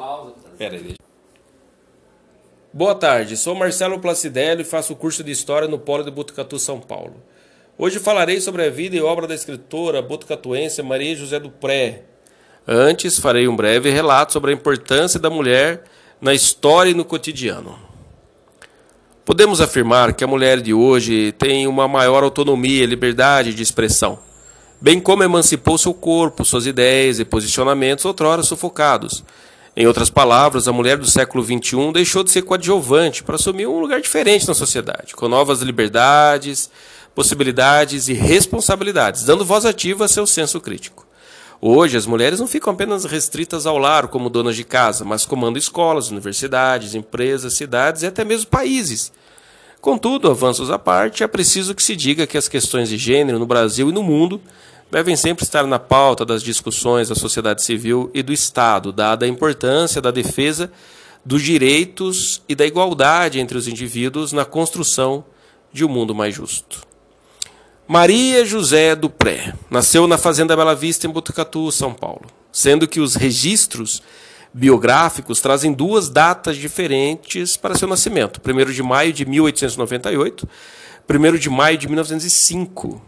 pausa. Pera aí. Boa tarde, sou Marcelo Placidelli e faço curso de História no Polo de Botucatu, São Paulo. Hoje falarei sobre a vida e obra da escritora botucatuense Maria José do Pré. Antes, farei um breve relato sobre a importância da mulher na história e no cotidiano. Podemos afirmar que a mulher de hoje tem uma maior autonomia e liberdade de expressão, bem como emancipou seu corpo, suas ideias e posicionamentos outrora sufocados em outras palavras, a mulher do século XXI deixou de ser coadjuvante para assumir um lugar diferente na sociedade, com novas liberdades, possibilidades e responsabilidades, dando voz ativa a seu senso crítico. Hoje, as mulheres não ficam apenas restritas ao lar como donas de casa, mas comandam escolas, universidades, empresas, cidades e até mesmo países. Contudo, avanços à parte, é preciso que se diga que as questões de gênero no Brasil e no mundo devem sempre estar na pauta das discussões da sociedade civil e do Estado, dada a importância da defesa dos direitos e da igualdade entre os indivíduos na construção de um mundo mais justo. Maria José Dupré nasceu na Fazenda Bela Vista, em Botucatu, São Paulo, sendo que os registros biográficos trazem duas datas diferentes para seu nascimento: 1 de maio de 1898, 1 de maio de 1905.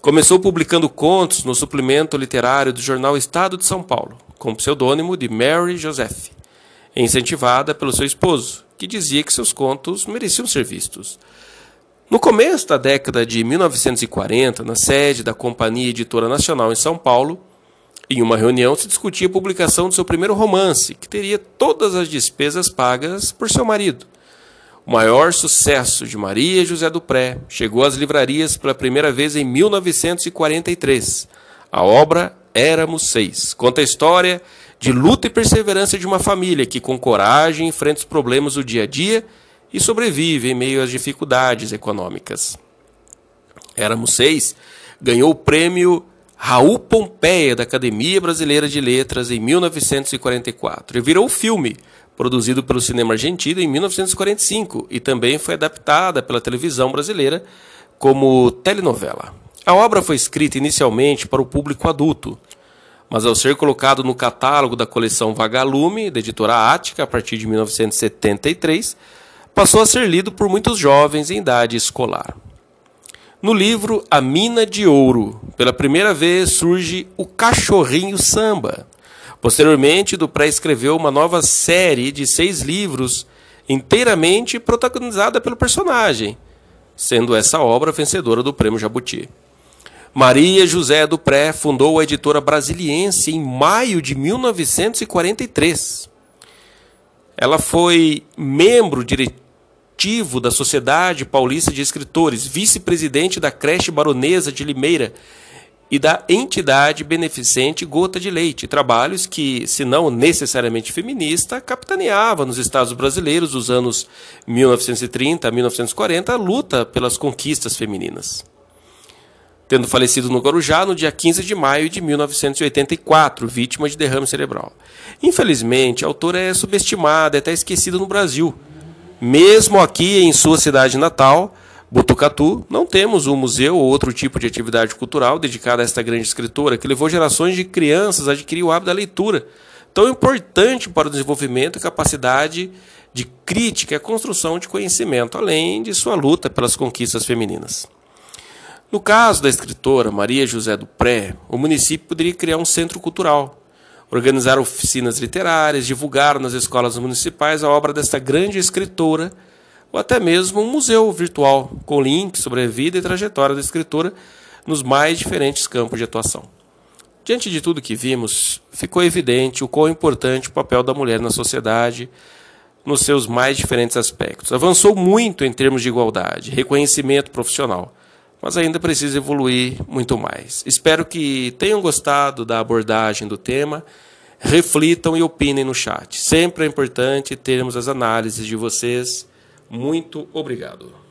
Começou publicando contos no suplemento literário do jornal Estado de São Paulo, com o pseudônimo de Mary Joseph, incentivada pelo seu esposo, que dizia que seus contos mereciam ser vistos. No começo da década de 1940, na sede da Companhia Editora Nacional em São Paulo, em uma reunião se discutia a publicação do seu primeiro romance, que teria todas as despesas pagas por seu marido. O maior sucesso de Maria José do Pré chegou às livrarias pela primeira vez em 1943. A obra Éramos Seis conta a história de luta e perseverança de uma família que, com coragem, enfrenta os problemas do dia a dia e sobrevive em meio às dificuldades econômicas. Éramos Seis ganhou o prêmio Raul Pompeia da Academia Brasileira de Letras em 1944 e virou filme produzido pelo cinema argentino em 1945 e também foi adaptada pela televisão brasileira como telenovela. A obra foi escrita inicialmente para o público adulto, mas ao ser colocado no catálogo da coleção Vagalume, da editora Ática, a partir de 1973, passou a ser lido por muitos jovens em idade escolar. No livro A Mina de Ouro, pela primeira vez surge o Cachorrinho Samba, Posteriormente, Dupré escreveu uma nova série de seis livros inteiramente protagonizada pelo personagem, sendo essa obra vencedora do Prêmio Jabuti. Maria José Dupré fundou a editora Brasiliense em maio de 1943. Ela foi membro diretivo da Sociedade Paulista de Escritores, vice-presidente da creche baronesa de Limeira e da entidade beneficente Gota de Leite, trabalhos que, se não necessariamente feminista, capitaneava nos estados brasileiros dos anos 1930 a 1940 a luta pelas conquistas femininas. Tendo falecido no Guarujá no dia 15 de maio de 1984, vítima de derrame cerebral. Infelizmente, a autora é subestimada e até esquecida no Brasil. Mesmo aqui em sua cidade natal, Botucatu, não temos um museu ou outro tipo de atividade cultural dedicada a esta grande escritora que levou gerações de crianças a adquirir o hábito da leitura, tão importante para o desenvolvimento e capacidade de crítica e a construção de conhecimento, além de sua luta pelas conquistas femininas. No caso da escritora Maria José do Pré, o município poderia criar um centro cultural, organizar oficinas literárias, divulgar nas escolas municipais a obra desta grande escritora ou até mesmo um museu virtual com links sobre a vida e trajetória da escritora nos mais diferentes campos de atuação. Diante de tudo que vimos, ficou evidente o quão importante o papel da mulher na sociedade nos seus mais diferentes aspectos. Avançou muito em termos de igualdade, reconhecimento profissional, mas ainda precisa evoluir muito mais. Espero que tenham gostado da abordagem do tema. Reflitam e opinem no chat. Sempre é importante termos as análises de vocês muito obrigado.